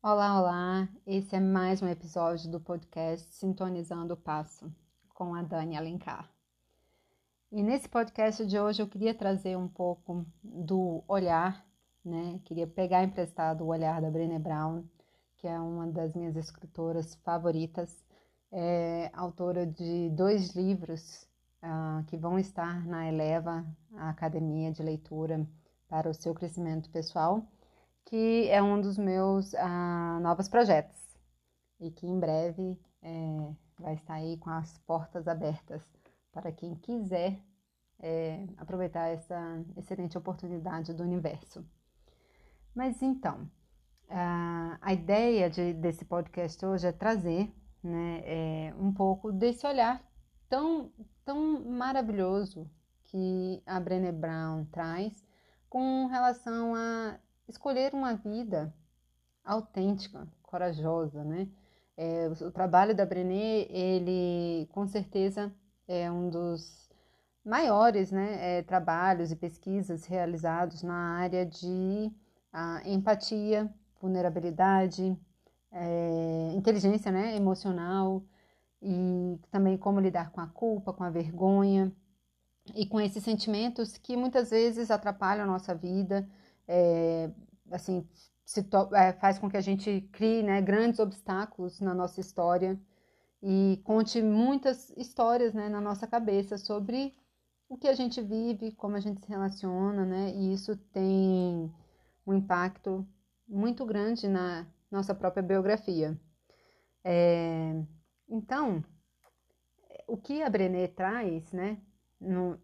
Olá, olá! Esse é mais um episódio do podcast Sintonizando o Passo com a Dani Alencar. E nesse podcast de hoje eu queria trazer um pouco do olhar, né? Queria pegar emprestado o olhar da Brené Brown, que é uma das minhas escritoras favoritas, é autora de dois livros uh, que vão estar na Eleva, a Academia de Leitura para o seu crescimento pessoal que é um dos meus ah, novos projetos e que em breve é, vai estar aí com as portas abertas para quem quiser é, aproveitar essa excelente oportunidade do universo. Mas então, a, a ideia de, desse podcast hoje é trazer né, é, um pouco desse olhar tão, tão maravilhoso que a Brené Brown traz com relação a escolher uma vida autêntica, corajosa, né? É, o trabalho da Brené, ele com certeza é um dos maiores né, é, trabalhos e pesquisas realizados na área de empatia, vulnerabilidade, é, inteligência né, emocional e também como lidar com a culpa, com a vergonha e com esses sentimentos que muitas vezes atrapalham a nossa vida é, assim, é, faz com que a gente crie né, grandes obstáculos na nossa história e conte muitas histórias né, na nossa cabeça sobre o que a gente vive, como a gente se relaciona, né? E isso tem um impacto muito grande na nossa própria biografia. É, então, o que a Brené traz, né? No,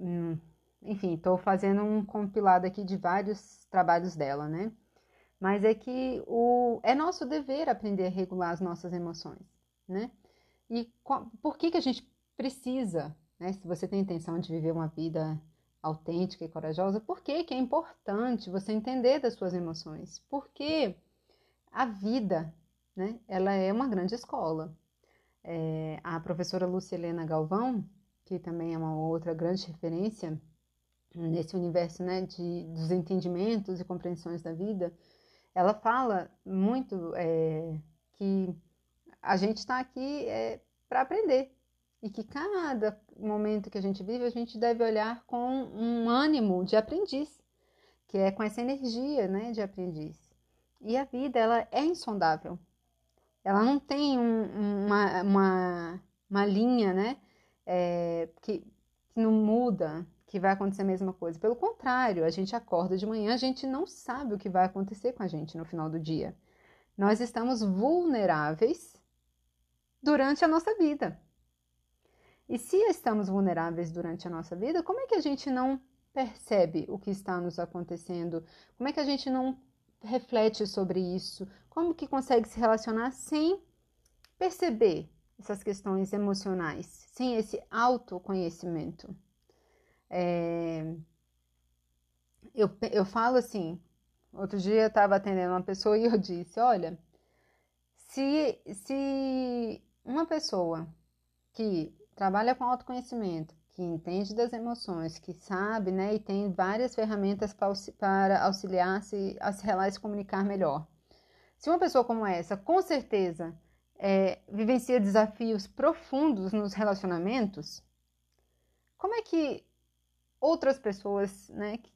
enfim, estou fazendo um compilado aqui de vários trabalhos dela, né? Mas é que o, é nosso dever aprender a regular as nossas emoções, né? E por que, que a gente precisa, né? Se você tem intenção de viver uma vida autêntica e corajosa, por que, que é importante você entender das suas emoções? Porque a vida, né? Ela é uma grande escola. É, a professora Lucilena Galvão, que também é uma outra grande referência nesse universo né, de, dos entendimentos e compreensões da vida, ela fala muito é, que a gente está aqui é, para aprender. E que cada momento que a gente vive a gente deve olhar com um ânimo de aprendiz, que é com essa energia né, de aprendiz. E a vida ela é insondável, ela não tem um, uma, uma, uma linha né, é, que, que não muda, que vai acontecer a mesma coisa. Pelo contrário, a gente acorda de manhã, a gente não sabe o que vai acontecer com a gente no final do dia. Nós estamos vulneráveis durante a nossa vida. E se estamos vulneráveis durante a nossa vida, como é que a gente não percebe o que está nos acontecendo? Como é que a gente não reflete sobre isso? Como que consegue se relacionar sem perceber essas questões emocionais, sem esse autoconhecimento? É... Eu, eu falo assim, outro dia eu estava atendendo uma pessoa e eu disse, olha, se, se uma pessoa que trabalha com autoconhecimento, que entende das emoções, que sabe, né, e tem várias ferramentas para auxiliar-se a se relacionar e se comunicar melhor. Se uma pessoa como essa, com certeza, é, vivencia desafios profundos nos relacionamentos, como é que outras pessoas né, que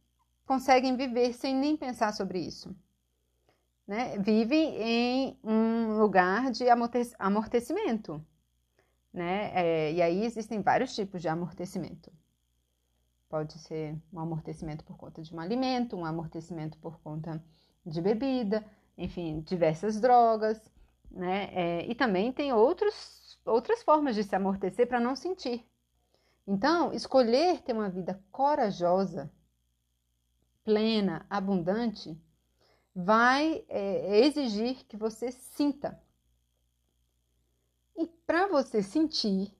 conseguem viver sem nem pensar sobre isso. Né? Vivem em um lugar de amortecimento. Né? É, e aí existem vários tipos de amortecimento. Pode ser um amortecimento por conta de um alimento, um amortecimento por conta de bebida, enfim, diversas drogas, né? É, e também tem outros, outras formas de se amortecer para não sentir, então, escolher ter uma vida corajosa, plena, abundante, vai é, exigir que você sinta. E para você sentir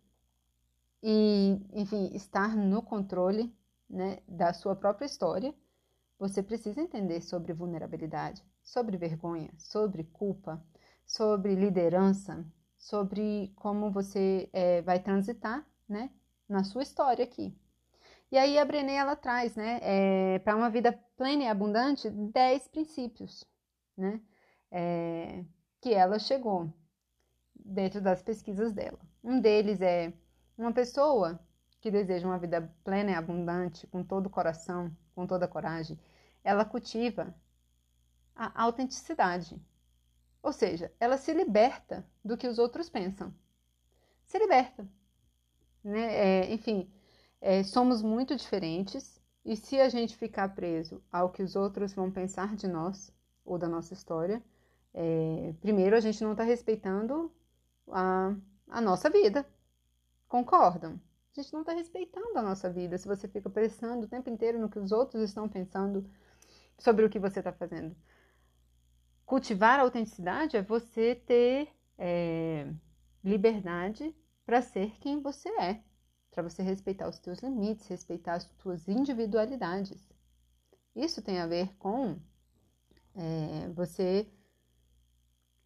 e, enfim, estar no controle né, da sua própria história, você precisa entender sobre vulnerabilidade, sobre vergonha, sobre culpa, sobre liderança, sobre como você é, vai transitar, né? Na sua história aqui. E aí a Brené ela traz, né, é, para uma vida plena e abundante, 10 princípios, né? É, que ela chegou dentro das pesquisas dela. Um deles é uma pessoa que deseja uma vida plena e abundante, com todo o coração, com toda a coragem, ela cultiva a autenticidade. Ou seja, ela se liberta do que os outros pensam. Se liberta. Né? É, enfim, é, somos muito diferentes e se a gente ficar preso ao que os outros vão pensar de nós ou da nossa história, é, primeiro a gente não está respeitando a, a nossa vida. Concordam? A gente não está respeitando a nossa vida se você fica pensando o tempo inteiro no que os outros estão pensando sobre o que você está fazendo. Cultivar a autenticidade é você ter é, liberdade para ser quem você é, para você respeitar os seus limites, respeitar as suas individualidades. Isso tem a ver com é, você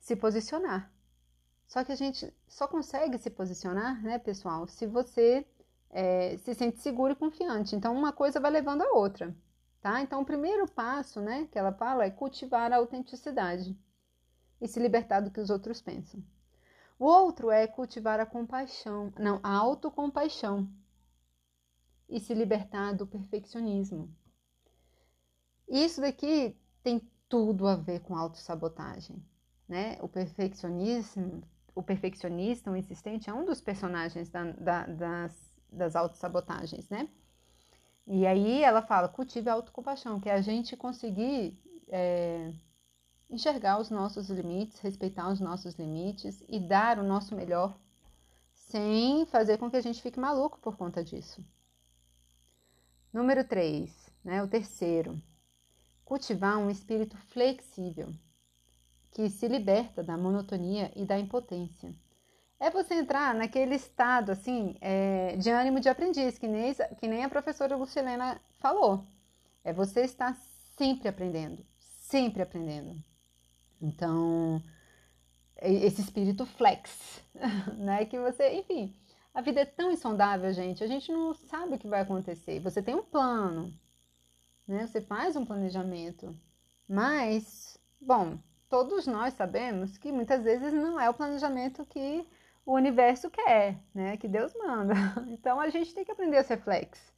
se posicionar. Só que a gente só consegue se posicionar, né, pessoal, se você é, se sente seguro e confiante. Então, uma coisa vai levando a outra, tá? Então, o primeiro passo, né, que ela fala é cultivar a autenticidade e se libertar do que os outros pensam. O outro é cultivar a compaixão, não, a autocompaixão e se libertar do perfeccionismo. Isso daqui tem tudo a ver com autossabotagem, né? O perfeccionismo, o perfeccionista, o insistente, é um dos personagens da, da, das das autossabotagens, né? E aí ela fala, cultive a autocompaixão, que é a gente conseguir é, enxergar os nossos limites, respeitar os nossos limites e dar o nosso melhor sem fazer com que a gente fique maluco por conta disso. Número 3, né, o terceiro, cultivar um espírito flexível, que se liberta da monotonia e da impotência é você entrar naquele estado assim é, de ânimo de aprendiz, que nem, que nem a professora Lucilena falou. É você estar sempre aprendendo, sempre aprendendo. Então, esse espírito flex, né? Que você, enfim, a vida é tão insondável, gente, a gente não sabe o que vai acontecer. Você tem um plano, né? Você faz um planejamento, mas, bom, todos nós sabemos que muitas vezes não é o planejamento que o universo quer, né? Que Deus manda. Então a gente tem que aprender a ser flex,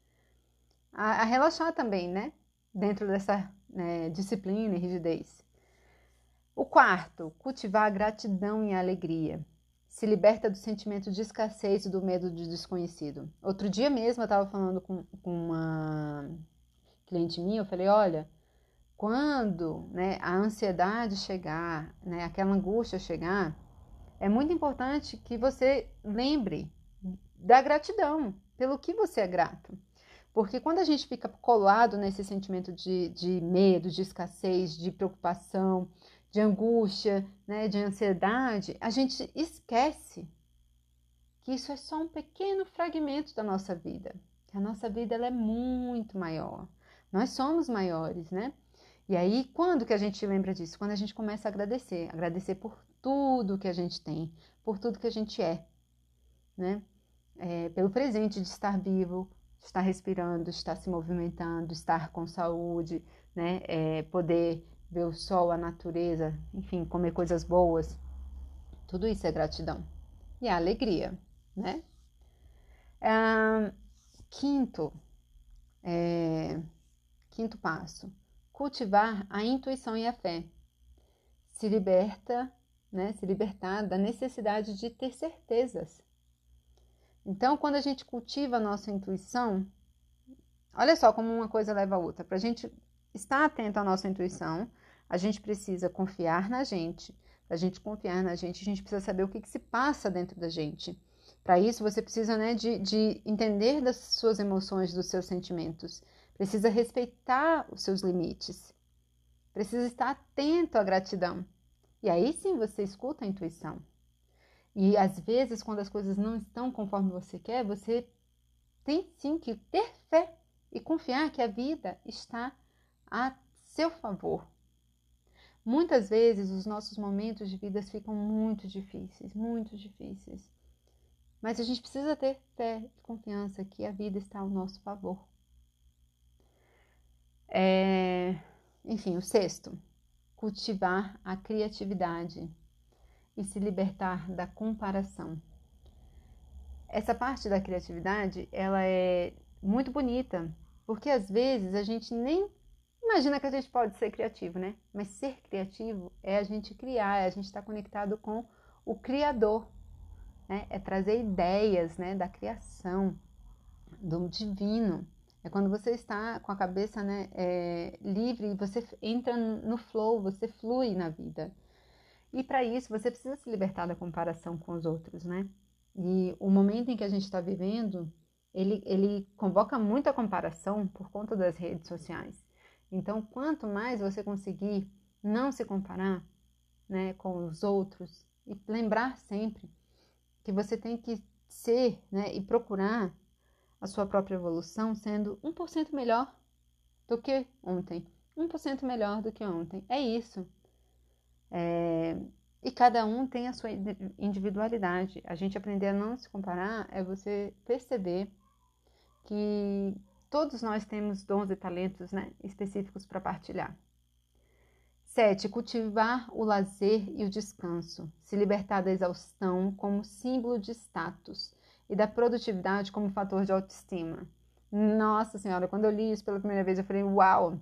a, a relaxar também, né? Dentro dessa né, disciplina e rigidez. O quarto, cultivar a gratidão e a alegria. Se liberta do sentimento de escassez e do medo de desconhecido. Outro dia mesmo eu estava falando com, com uma cliente minha, eu falei, olha, quando né, a ansiedade chegar, né, aquela angústia chegar, é muito importante que você lembre da gratidão, pelo que você é grato. Porque quando a gente fica colado nesse sentimento de, de medo, de escassez, de preocupação, de angústia, né, de ansiedade, a gente esquece que isso é só um pequeno fragmento da nossa vida. A nossa vida ela é muito maior. Nós somos maiores, né? E aí, quando que a gente lembra disso? Quando a gente começa a agradecer. Agradecer por tudo que a gente tem, por tudo que a gente é, né? É, pelo presente de estar vivo, estar respirando, estar se movimentando, estar com saúde, né? É, poder ver o sol, a natureza, enfim, comer coisas boas. Tudo isso é gratidão. E a alegria, né? É, quinto, é, quinto passo, cultivar a intuição e a fé. Se liberta né, se libertar da necessidade de ter certezas. Então, quando a gente cultiva a nossa intuição, olha só como uma coisa leva a outra. Para a gente estar atento à nossa intuição, a gente precisa confiar na gente. Para a gente confiar na gente, a gente precisa saber o que, que se passa dentro da gente. Para isso, você precisa né, de, de entender das suas emoções, dos seus sentimentos. Precisa respeitar os seus limites. Precisa estar atento à gratidão. E aí sim você escuta a intuição. E às vezes, quando as coisas não estão conforme você quer, você tem sim que ter fé e confiar que a vida está a seu favor. Muitas vezes os nossos momentos de vida ficam muito difíceis, muito difíceis. Mas a gente precisa ter fé e confiança que a vida está ao nosso favor. É... Enfim, o sexto, cultivar a criatividade. e se libertar da comparação. Essa parte da criatividade, ela é muito bonita, porque às vezes a gente nem imagina que a gente pode ser criativo, né? Mas ser criativo é a gente criar, é a gente estar conectado com o Criador, né? É trazer ideias, né? Da criação, do divino. É quando você está com a cabeça né, é, livre e você entra no flow, você flui na vida. E para isso você precisa se libertar da comparação com os outros, né? E o momento em que a gente está vivendo, ele, ele convoca muita comparação por conta das redes sociais. Então, quanto mais você conseguir não se comparar né, com os outros e lembrar sempre que você tem que ser né, e procurar a sua própria evolução sendo 1% melhor do que ontem. 1% melhor do que ontem. É isso. É... E cada um tem a sua individualidade. A gente aprender a não se comparar é você perceber que todos nós temos dons e talentos né, específicos para partilhar. 7. Cultivar o lazer e o descanso. Se libertar da exaustão como símbolo de status e da produtividade como fator de autoestima. Nossa Senhora, quando eu li isso pela primeira vez, eu falei: Uau!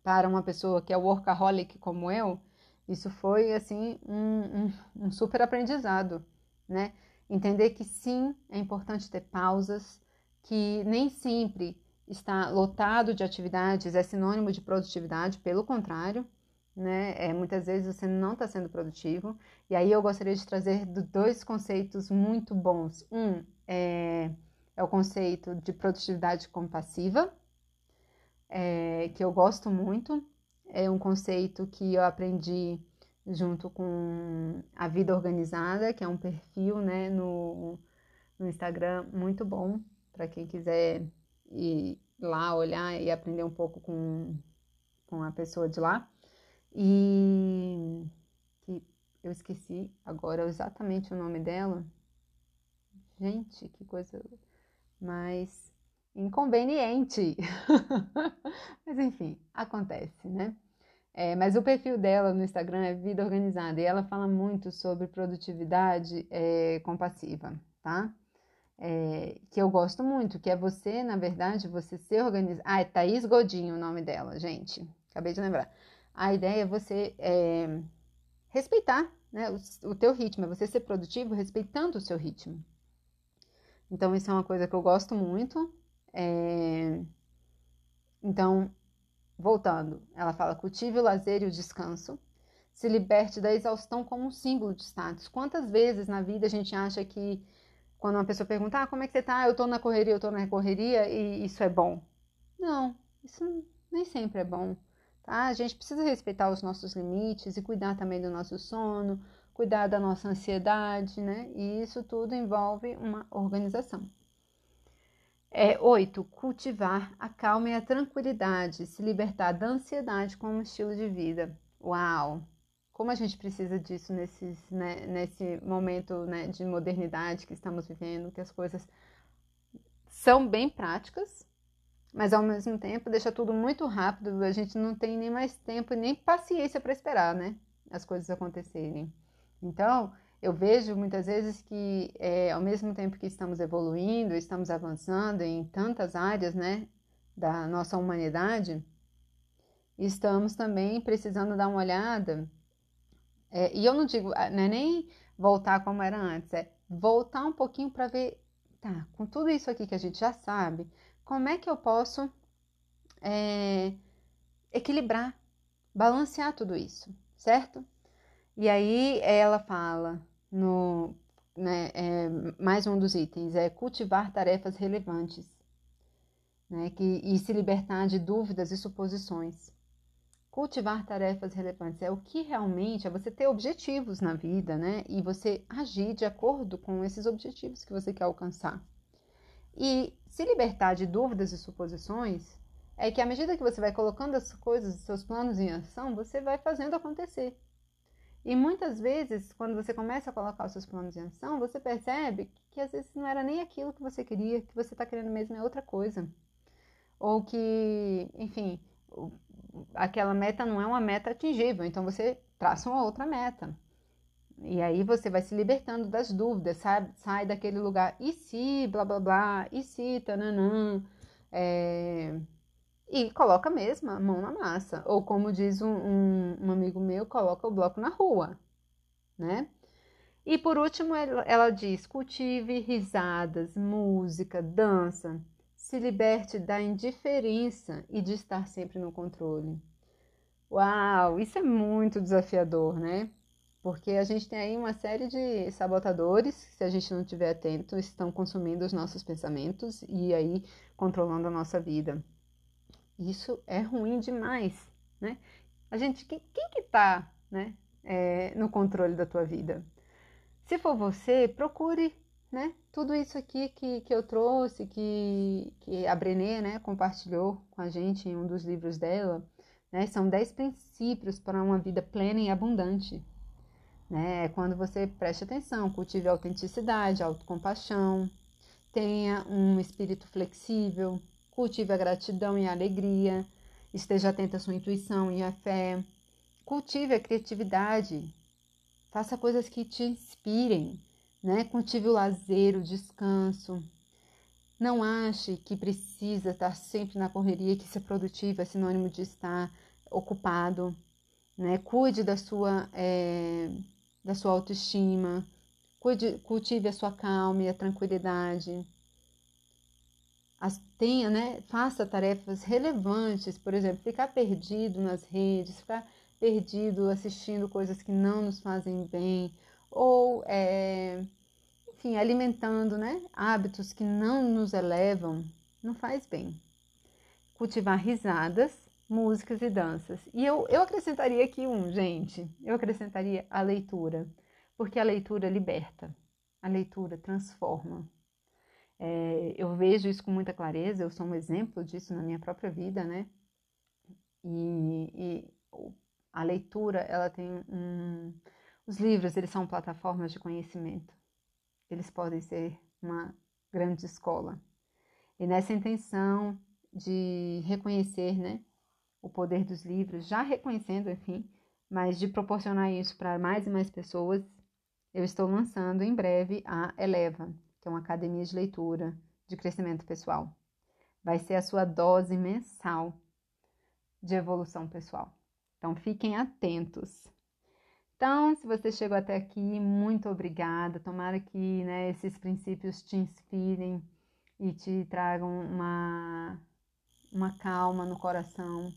Para uma pessoa que é workaholic como eu, isso foi assim um, um, um super aprendizado, né? Entender que sim, é importante ter pausas, que nem sempre estar lotado de atividades é sinônimo de produtividade, pelo contrário, né? É, muitas vezes você não está sendo produtivo. E aí eu gostaria de trazer dois conceitos muito bons. Um é, é o conceito de produtividade compassiva, é, que eu gosto muito. É um conceito que eu aprendi junto com a Vida Organizada, que é um perfil né, no, no Instagram muito bom para quem quiser ir lá olhar e aprender um pouco com, com a pessoa de lá. E que eu esqueci agora exatamente o nome dela. Gente, que coisa mais inconveniente. mas enfim, acontece, né? É, mas o perfil dela no Instagram é Vida Organizada e ela fala muito sobre produtividade é, compassiva, tá? É, que eu gosto muito, que é você, na verdade, você ser organizado. Ah, é Thaís Godinho o nome dela, gente. Acabei de lembrar. A ideia é você é, respeitar né, o, o teu ritmo, é você ser produtivo respeitando o seu ritmo. Então, isso é uma coisa que eu gosto muito. É... Então, voltando, ela fala: cultive o lazer e o descanso, se liberte da exaustão como um símbolo de status. Quantas vezes na vida a gente acha que, quando uma pessoa pergunta, ah, como é que você tá? Eu tô na correria, eu tô na correria, e isso é bom. Não, isso nem sempre é bom. Tá? A gente precisa respeitar os nossos limites e cuidar também do nosso sono, cuidar da nossa ansiedade, né? E isso tudo envolve uma organização. É, oito, cultivar a calma e a tranquilidade, se libertar da ansiedade como estilo de vida. Uau! Como a gente precisa disso nesses, né, nesse momento né, de modernidade que estamos vivendo, que as coisas são bem práticas, mas ao mesmo tempo deixa tudo muito rápido, a gente não tem nem mais tempo nem paciência para esperar, né? As coisas acontecerem. Então, eu vejo muitas vezes que, é, ao mesmo tempo que estamos evoluindo, estamos avançando em tantas áreas, né, da nossa humanidade, estamos também precisando dar uma olhada. É, e eu não digo, ah, não é nem voltar como era antes, é voltar um pouquinho para ver, tá, com tudo isso aqui que a gente já sabe, como é que eu posso é, equilibrar, balancear tudo isso, certo? E aí ela fala no né, é, mais um dos itens é cultivar tarefas relevantes, né, que, e se libertar de dúvidas e suposições. Cultivar tarefas relevantes é o que realmente é você ter objetivos na vida, né? E você agir de acordo com esses objetivos que você quer alcançar. E se libertar de dúvidas e suposições é que à medida que você vai colocando as coisas, seus planos em ação, você vai fazendo acontecer. E muitas vezes, quando você começa a colocar os seus planos em ação, você percebe que às vezes não era nem aquilo que você queria, que você está querendo mesmo é outra coisa. Ou que, enfim, aquela meta não é uma meta atingível, então você traça uma outra meta. E aí você vai se libertando das dúvidas, sabe? Sai daquele lugar, e se, blá blá blá, e se, tananã. É... E coloca mesmo a mão na massa. Ou como diz um, um, um amigo meu, coloca o bloco na rua, né? E por último, ela diz: cultive risadas, música, dança, se liberte da indiferença e de estar sempre no controle. Uau, isso é muito desafiador, né? Porque a gente tem aí uma série de sabotadores, se a gente não estiver atento, estão consumindo os nossos pensamentos e aí controlando a nossa vida. Isso é ruim demais, né? A gente, quem, quem que tá, né, é, no controle da tua vida? Se for você, procure, né, tudo isso aqui que, que eu trouxe, que, que a Brené, né, compartilhou com a gente em um dos livros dela, né, são 10 princípios para uma vida plena e abundante, né? Quando você preste atenção, cultive autenticidade, autocompaixão, tenha um espírito flexível, cultive a gratidão e a alegria, esteja atento à sua intuição e à fé, cultive a criatividade, faça coisas que te inspirem, né? Cultive o lazer, o descanso. Não ache que precisa estar sempre na correria, que ser produtivo é sinônimo de estar ocupado, né? Cuide da sua é, da sua autoestima, cuide, cultive a sua calma e a tranquilidade. As, tenha, né, faça tarefas relevantes, por exemplo, ficar perdido nas redes, ficar perdido assistindo coisas que não nos fazem bem, ou, é, enfim, alimentando né, hábitos que não nos elevam, não faz bem. Cultivar risadas músicas e danças. E eu, eu acrescentaria aqui um, gente, eu acrescentaria a leitura, porque a leitura liberta, a leitura transforma. É, eu vejo isso com muita clareza, eu sou um exemplo disso na minha própria vida, né? E, e a leitura, ela tem um. Os livros, eles são plataformas de conhecimento. Eles podem ser uma grande escola. E nessa intenção de reconhecer, né, o poder dos livros, já reconhecendo, enfim, mas de proporcionar isso para mais e mais pessoas, eu estou lançando em breve a Eleva, que é uma academia de leitura de crescimento pessoal. Vai ser a sua dose mensal de evolução pessoal. Então fiquem atentos. Então, se você chegou até aqui, muito obrigada. Tomara que né, esses princípios te inspirem e te tragam uma, uma calma no coração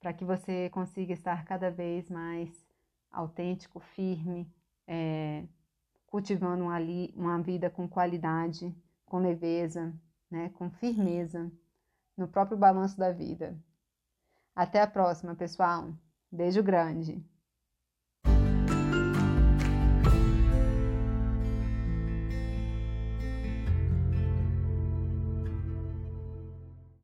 para que você consiga estar cada vez mais autêntico, firme, é, cultivando uma, uma vida com qualidade, com leveza, né, com firmeza no próprio balanço da vida. Até a próxima, pessoal. Beijo grande.